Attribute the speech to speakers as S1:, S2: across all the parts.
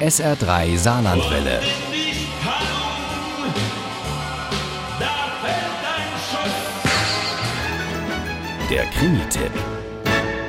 S1: SR3 Saarlandwelle. Der Krimi-Tipp.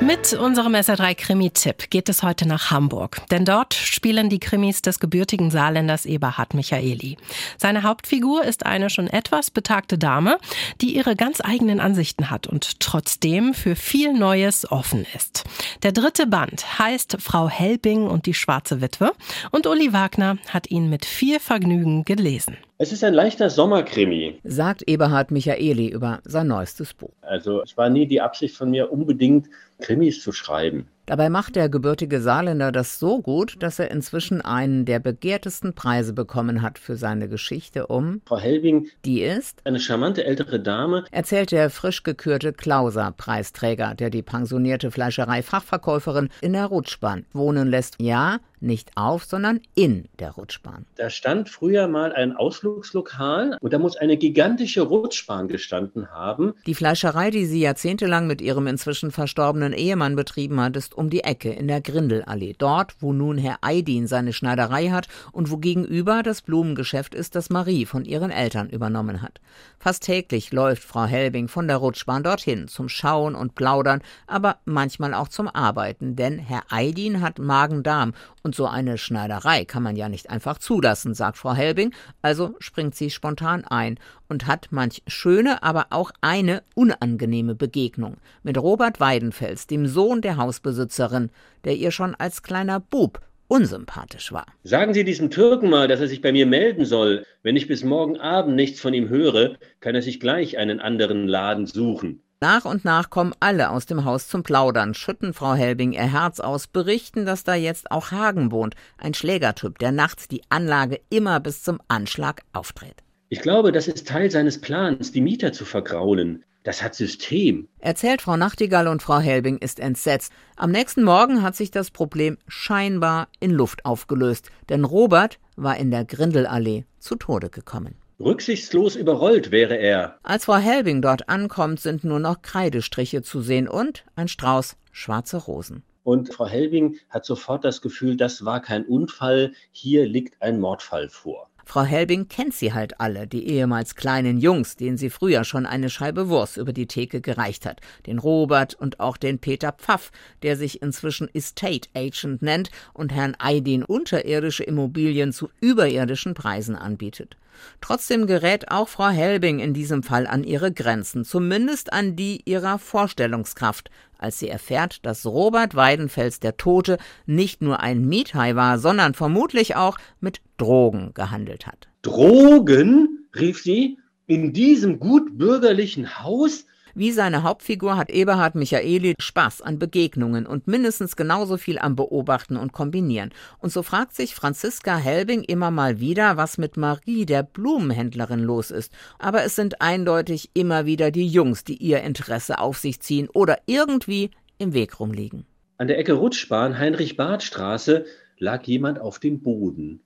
S2: Mit unserem SR3 Krimi-Tipp geht es heute nach Hamburg. Denn dort spielen die Krimis des gebürtigen Saarländers Eberhard Michaeli. Seine Hauptfigur ist eine schon etwas betagte Dame, die ihre ganz eigenen Ansichten hat und trotzdem für viel Neues offen ist. Der dritte Band heißt Frau Helbing und die schwarze Witwe und Uli Wagner hat ihn mit viel Vergnügen gelesen.
S3: Es ist ein leichter Sommerkrimi,
S4: sagt Eberhard Michaeli über sein neuestes Buch.
S3: Also es war nie die Absicht von mir, unbedingt Krimis zu schreiben.
S4: Dabei macht der gebürtige Saarländer das so gut, dass er inzwischen einen der begehrtesten Preise bekommen hat für seine Geschichte um
S3: Frau Helbing,
S4: die ist
S3: eine charmante ältere Dame,
S4: erzählt der frisch gekürte Klauser-Preisträger, der die pensionierte Fleischerei-Fachverkäuferin in der Rutschbahn wohnen lässt. Ja, nicht auf, sondern in der Rutschbahn.
S3: Da stand früher mal ein Ausflugslokal und da muss eine gigantische Rutschbahn gestanden haben.
S4: Die Fleischerei, die sie jahrzehntelang mit ihrem inzwischen verstorbenen Ehemann betrieben hat, ist um die Ecke in der Grindelallee. Dort, wo nun Herr Eidin seine Schneiderei hat und wo gegenüber das Blumengeschäft ist, das Marie von ihren Eltern übernommen hat. Fast täglich läuft Frau Helbing von der Rutschbahn dorthin zum Schauen und Plaudern, aber manchmal auch zum Arbeiten, denn Herr Eidin hat Magen-Darm und so eine Schneiderei kann man ja nicht einfach zulassen, sagt Frau Helbing, also springt sie spontan ein und hat manch schöne, aber auch eine unangenehme Begegnung mit Robert Weidenfels, dem Sohn der Hausbesitzerin, der ihr schon als kleiner Bub unsympathisch war.
S3: Sagen Sie diesem Türken mal, dass er sich bei mir melden soll. Wenn ich bis morgen Abend nichts von ihm höre, kann er sich gleich einen anderen Laden suchen.
S4: Nach und nach kommen alle aus dem Haus zum Plaudern, schütten Frau Helbing ihr Herz aus, berichten, dass da jetzt auch Hagen wohnt, ein Schlägertyp, der nachts die Anlage immer bis zum Anschlag aufdreht.
S3: Ich glaube, das ist Teil seines Plans, die Mieter zu vergraulen. Das hat System.
S4: Erzählt Frau Nachtigall und Frau Helbing ist entsetzt. Am nächsten Morgen hat sich das Problem scheinbar in Luft aufgelöst, denn Robert war in der Grindelallee zu Tode gekommen.
S3: Rücksichtslos überrollt wäre er.
S4: Als Frau Helbing dort ankommt, sind nur noch Kreidestriche zu sehen und ein Strauß schwarze Rosen.
S3: Und Frau Helbing hat sofort das Gefühl, das war kein Unfall, hier liegt ein Mordfall vor.
S4: Frau Helbing kennt sie halt alle, die ehemals kleinen Jungs, denen sie früher schon eine Scheibe Wurst über die Theke gereicht hat. Den Robert und auch den Peter Pfaff, der sich inzwischen Estate Agent nennt und Herrn Eidin unterirdische Immobilien zu überirdischen Preisen anbietet. Trotzdem gerät auch Frau Helbing in diesem Fall an ihre Grenzen, zumindest an die ihrer Vorstellungskraft, als sie erfährt, dass Robert Weidenfels der Tote nicht nur ein Miethai war, sondern vermutlich auch mit Drogen gehandelt hat.
S3: Drogen? rief sie. In diesem gutbürgerlichen Haus?
S4: Wie seine Hauptfigur hat Eberhard Michaeli Spaß an Begegnungen und mindestens genauso viel am Beobachten und Kombinieren. Und so fragt sich Franziska Helbing immer mal wieder, was mit Marie, der Blumenhändlerin, los ist. Aber es sind eindeutig immer wieder die Jungs, die ihr Interesse auf sich ziehen oder irgendwie im Weg rumliegen.
S3: An der Ecke Rutschbahn, Heinrich-Barth-Straße, lag jemand auf dem Boden.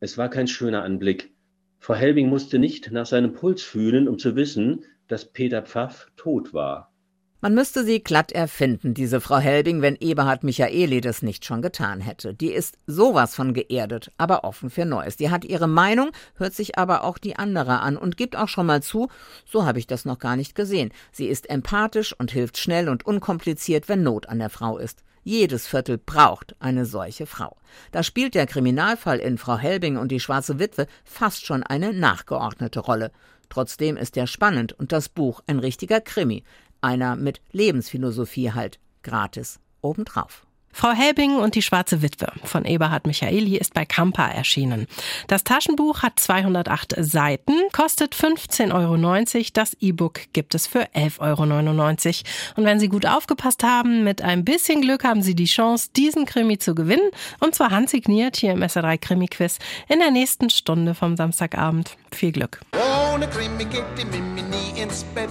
S3: Es war kein schöner Anblick. Frau Helbing musste nicht nach seinem Puls fühlen, um zu wissen, dass Peter Pfaff tot war.
S4: Man müsste sie glatt erfinden, diese Frau Helbing, wenn Eberhard Michaeli das nicht schon getan hätte. Die ist sowas von geerdet, aber offen für Neues. Die hat ihre Meinung, hört sich aber auch die andere an und gibt auch schon mal zu, so habe ich das noch gar nicht gesehen. Sie ist empathisch und hilft schnell und unkompliziert, wenn Not an der Frau ist. Jedes Viertel braucht eine solche Frau. Da spielt der Kriminalfall in Frau Helbing und die schwarze Witwe fast schon eine nachgeordnete Rolle. Trotzdem ist er spannend und das Buch ein richtiger Krimi. Einer mit Lebensphilosophie halt. Gratis obendrauf.
S2: Frau Helbing und die schwarze Witwe von Eberhard Michaeli ist bei Kampa erschienen. Das Taschenbuch hat 208 Seiten, kostet 15,90 Euro. Das E-Book gibt es für 11,99 Euro. Und wenn Sie gut aufgepasst haben, mit ein bisschen Glück haben Sie die Chance, diesen Krimi zu gewinnen. Und zwar handsigniert hier im SR3 Krimi Quiz in der nächsten Stunde vom Samstagabend. Viel Glück. Ohne Krimi geht die Mimi nie ins
S1: Bett.